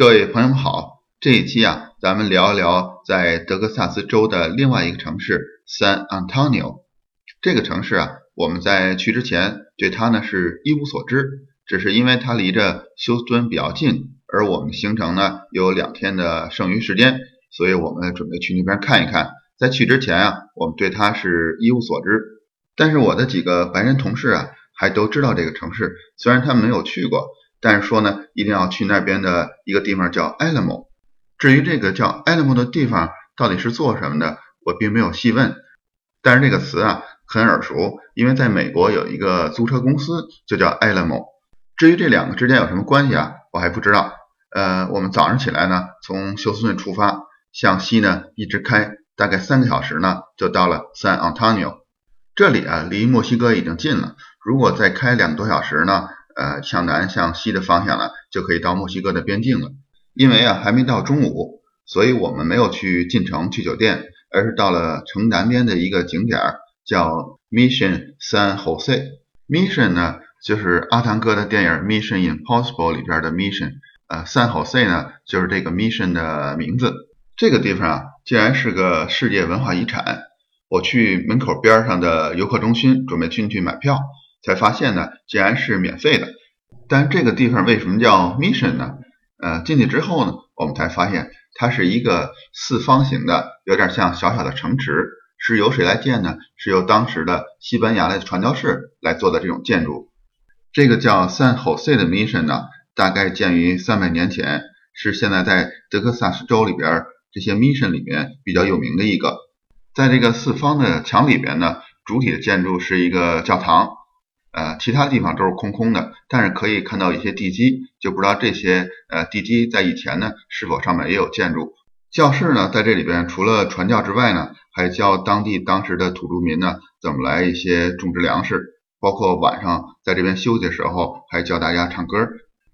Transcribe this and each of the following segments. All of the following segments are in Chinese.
各位朋友们好，这一期啊，咱们聊一聊在德克萨斯州的另外一个城市 San Antonio。这个城市啊，我们在去之前对它呢是一无所知，只是因为它离着休斯敦比较近，而我们行程呢有两天的剩余时间，所以我们准备去那边看一看。在去之前啊，我们对它是一无所知，但是我的几个白人同事啊，还都知道这个城市，虽然他们没有去过。但是说呢，一定要去那边的一个地方叫 Alamo。至于这个叫 Alamo 的地方到底是做什么的，我并没有细问。但是这个词啊很耳熟，因为在美国有一个租车公司就叫 Alamo。至于这两个之间有什么关系啊，我还不知道。呃，我们早上起来呢，从休斯顿出发，向西呢一直开，大概三个小时呢，就到了 San Antonio。这里啊离墨西哥已经近了，如果再开两个多小时呢？呃，向南向西的方向呢，就可以到墨西哥的边境了。因为啊，还没到中午，所以我们没有去进城去酒店，而是到了城南边的一个景点，叫 Mission San Jose。Mission 呢，就是阿汤哥的电影《Mission Impossible》里边的 Mission。呃，San Jose 呢，就是这个 Mission 的名字。这个地方啊，竟然是个世界文化遗产。我去门口边上的游客中心，准备进去买票。才发现呢，竟然是免费的。但这个地方为什么叫 Mission 呢？呃，进去之后呢，我们才发现它是一个四方形的，有点像小小的城池。是由谁来建呢？是由当时的西班牙的传教士来做的这种建筑。这个叫 San Jose 的 Mission 呢，大概建于三百年前，是现在在德克萨斯州里边这些 Mission 里面比较有名的一个。在这个四方的墙里边呢，主体的建筑是一个教堂。呃，其他地方都是空空的，但是可以看到一些地基，就不知道这些呃地基在以前呢是否上面也有建筑。教室呢，在这里边除了传教之外呢，还教当地当时的土著民呢怎么来一些种植粮食，包括晚上在这边休息的时候还教大家唱歌。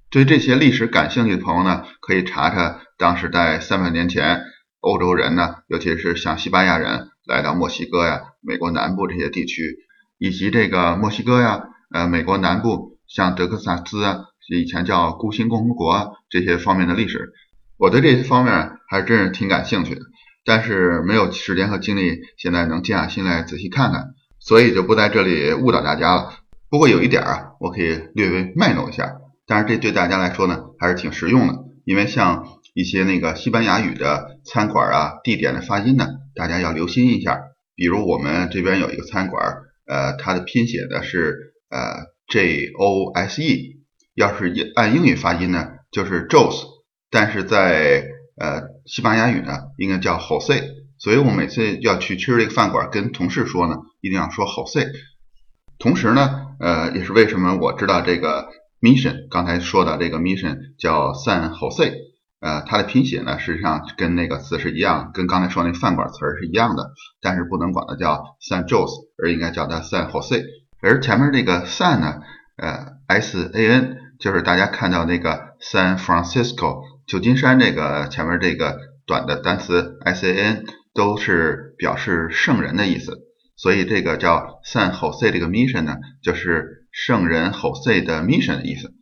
对这些历史感兴趣的朋友呢，可以查查当时在三百年前欧洲人呢，尤其是像西班牙人来到墨西哥呀、美国南部这些地区。以及这个墨西哥呀，呃，美国南部像德克萨斯啊，以前叫孤星共和国啊，这些方面的历史，我对这些方面还真是挺感兴趣的，但是没有时间和精力，现在能静下心来仔细看看，所以就不在这里误导大家了。不过有一点啊，我可以略微卖弄一下，但是这对大家来说呢，还是挺实用的，因为像一些那个西班牙语的餐馆啊，地点的发音呢，大家要留心一下。比如我们这边有一个餐馆。呃，它的拼写的是呃 J O S E，要是按英语发音呢，就是 Jose，但是在呃西班牙语呢，应该叫 Jose，所以我每次要去吃这个饭馆，跟同事说呢，一定要说 Jose。同时呢，呃，也是为什么我知道这个 Mission，刚才说的这个 Mission 叫 San Jose。呃，它的拼写呢，实际上跟那个词是一样，跟刚才说那饭馆词儿是一样的，但是不能管它叫 San Jose，而应该叫它 San Jose。而前面这个 San 呢，呃，S A N，就是大家看到那个 San Francisco 旧金山这个前面这个短的单词 S A N，都是表示圣人的意思，所以这个叫 San Jose 这个 mission 呢，就是圣人 Jose 的 mission 的意思。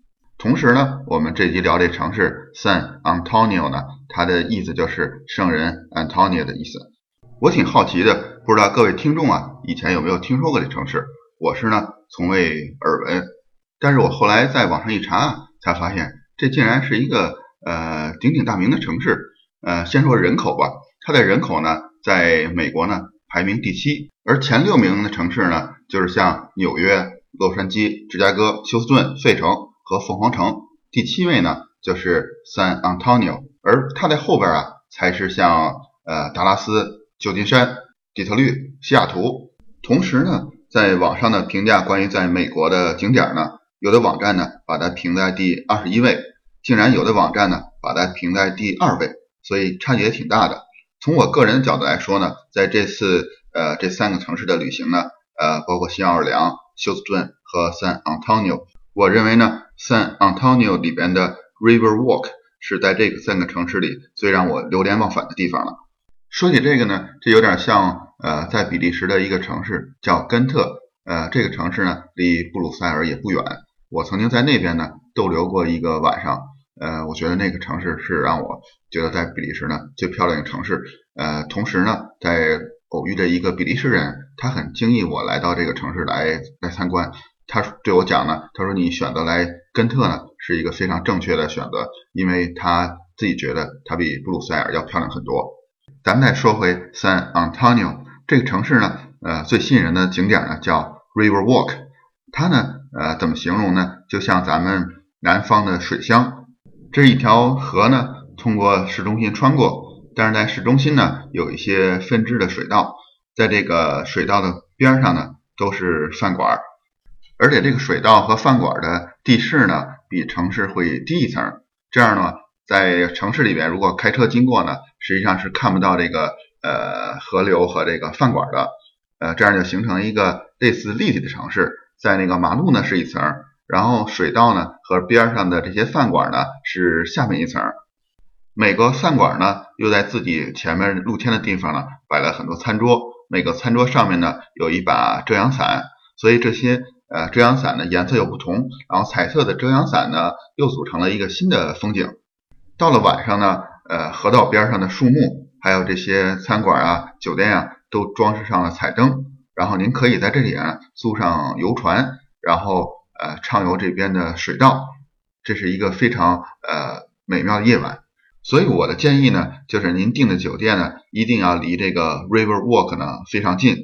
同时呢，我们这集聊这城市 San Antonio 呢，它的意思就是圣人 Antonio 的意思。我挺好奇的，不知道各位听众啊，以前有没有听说过这城市？我是呢，从未耳闻。但是我后来在网上一查，才发现这竟然是一个呃鼎鼎大名的城市。呃，先说人口吧，它的人口呢，在美国呢排名第七，而前六名的城市呢，就是像纽约、洛杉矶、芝加哥、休斯顿、费城。和凤凰城，第七位呢就是 San Antonio，而它的后边啊才是像呃达拉斯、旧金山、底特律、西雅图。同时呢，在网上的评价关于在美国的景点呢，有的网站呢把它评在第二十一位，竟然有的网站呢把它评在第二位，所以差距也挺大的。从我个人的角度来说呢，在这次呃这三个城市的旅行呢，呃包括新奥尔良、休斯顿和 San Antonio。我认为呢，San Antonio 里边的 River Walk 是在这个三个城市里最让我流连忘返的地方了。说起这个呢，这有点像呃，在比利时的一个城市叫根特，呃，这个城市呢离布鲁塞尔也不远。我曾经在那边呢逗留过一个晚上，呃，我觉得那个城市是让我觉得在比利时呢最漂亮的城市。呃，同时呢，在偶遇的一个比利时人，他很惊异我来到这个城市来来参观。他对我讲呢，他说你选择来根特呢是一个非常正确的选择，因为他自己觉得它比布鲁塞尔要漂亮很多。咱们再说回 San Antonio 这个城市呢，呃，最吸引人的景点呢叫 River Walk，它呢，呃，怎么形容呢？就像咱们南方的水乡，这一条河呢通过市中心穿过，但是在市中心呢有一些分支的水道，在这个水道的边上呢都是饭馆。而且这个水道和饭馆的地势呢，比城市会低一层。这样呢，在城市里边，如果开车经过呢，实际上是看不到这个呃河流和这个饭馆的。呃，这样就形成一个类似立体的城市。在那个马路呢是一层，然后水道呢和边上的这些饭馆呢是下面一层。每个饭馆呢又在自己前面露天的地方呢摆了很多餐桌，每个餐桌上面呢有一把遮阳伞，所以这些。呃，遮阳伞的颜色又不同，然后彩色的遮阳伞呢，又组成了一个新的风景。到了晚上呢，呃，河道边上的树木，还有这些餐馆啊、酒店啊，都装饰上了彩灯。然后您可以在这里啊租上游船，然后呃畅游这边的水道，这是一个非常呃美妙的夜晚。所以我的建议呢，就是您订的酒店呢，一定要离这个 River Walk 呢非常近。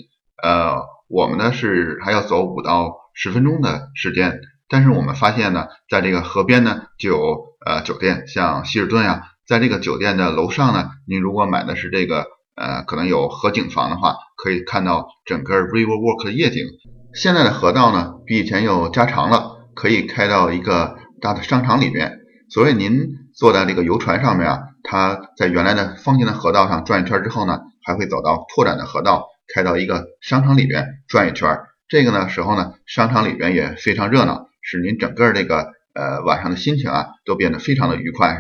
呃，我们呢是还要走五到。十分钟的时间，但是我们发现呢，在这个河边呢，就有呃酒店，像希尔顿呀，在这个酒店的楼上呢，您如果买的是这个呃可能有河景房的话，可以看到整个 River Walk 的夜景。现在的河道呢，比以前又加长了，可以开到一个大的商场里面。所以您坐在这个游船上面啊，它在原来的方形的河道上转一圈之后呢，还会走到拓展的河道，开到一个商场里边转一圈。这个呢时候呢，商场里边也非常热闹，使您整个这个呃晚上的心情啊都变得非常的愉快。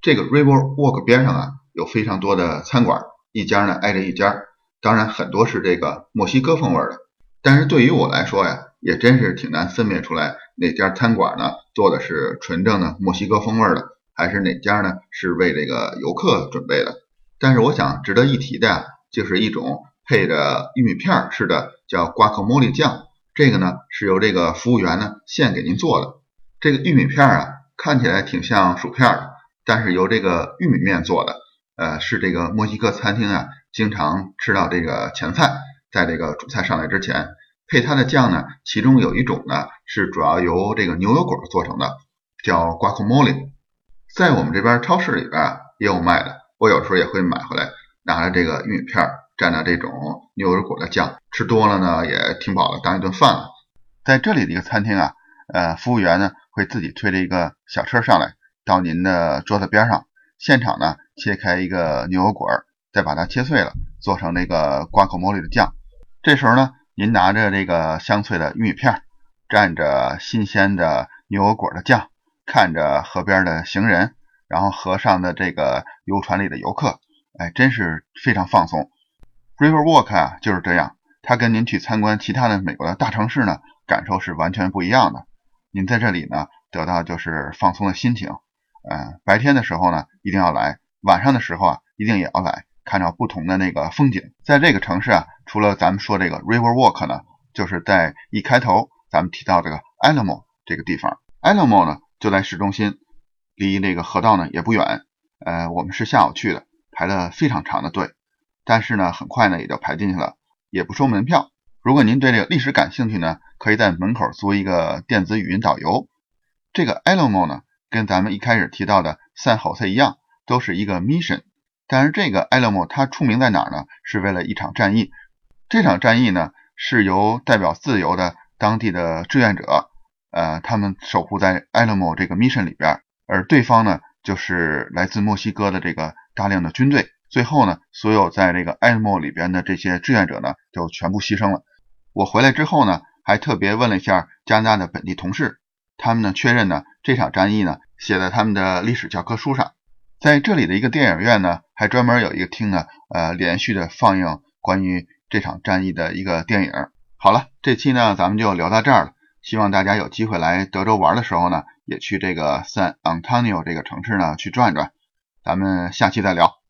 这个 River Walk 边上啊有非常多的餐馆，一家呢挨着一家，当然很多是这个墨西哥风味的。但是对于我来说呀，也真是挺难分辨出来哪家餐馆呢做的是纯正的墨西哥风味的，还是哪家呢是为这个游客准备的。但是我想值得一提的呀，就是一种。配着玉米片儿似的，叫瓜克莫里酱。这个呢是由这个服务员呢现给您做的。这个玉米片儿啊，看起来挺像薯片的，但是由这个玉米面做的。呃，是这个墨西哥餐厅啊经常吃到这个前菜，在这个主菜上来之前，配它的酱呢，其中有一种呢是主要由这个牛油果做成的，叫瓜克莫里。在我们这边超市里边也有卖的，我有时候也会买回来，拿着这个玉米片儿。蘸着这种牛油果的酱，吃多了呢也挺饱的，当一顿饭了。在这里的一个餐厅啊，呃，服务员呢会自己推着一个小车上来，到您的桌子边上，现场呢切开一个牛油果，再把它切碎了，做成那个瓜口莫里的酱。这时候呢，您拿着这个香脆的玉米片，蘸着新鲜的牛油果的酱，看着河边的行人，然后河上的这个游船里的游客，哎，真是非常放松。River Walk 啊，就是这样。它跟您去参观其他的美国的大城市呢，感受是完全不一样的。您在这里呢，得到就是放松的心情。嗯，白天的时候呢，一定要来；晚上的时候啊，一定也要来，看到不同的那个风景。在这个城市啊，除了咱们说这个 River Walk 呢，就是在一开头咱们提到这个 Alamo 这个地方。Alamo 呢，就在市中心，离那个河道呢也不远。呃，我们是下午去的，排了非常长的队。但是呢，很快呢也就排进去了，也不收门票。如果您对这个历史感兴趣呢，可以在门口租一个电子语音导游。这个 Alamo 呢，跟咱们一开始提到的 San Jose 一样，都是一个 mission。但是这个 Alamo 它出名在哪儿呢？是为了一场战役。这场战役呢，是由代表自由的当地的志愿者，呃，他们守护在 Alamo 这个 mission 里边，而对方呢，就是来自墨西哥的这个大量的军队。最后呢，所有在这个埃莫里边的这些志愿者呢，就全部牺牲了。我回来之后呢，还特别问了一下加拿大的本地同事，他们呢确认呢，这场战役呢写在他们的历史教科书上。在这里的一个电影院呢，还专门有一个厅呢，呃，连续的放映关于这场战役的一个电影。好了，这期呢咱们就聊到这儿了。希望大家有机会来德州玩的时候呢，也去这个 San Antonio 这个城市呢去转转。咱们下期再聊。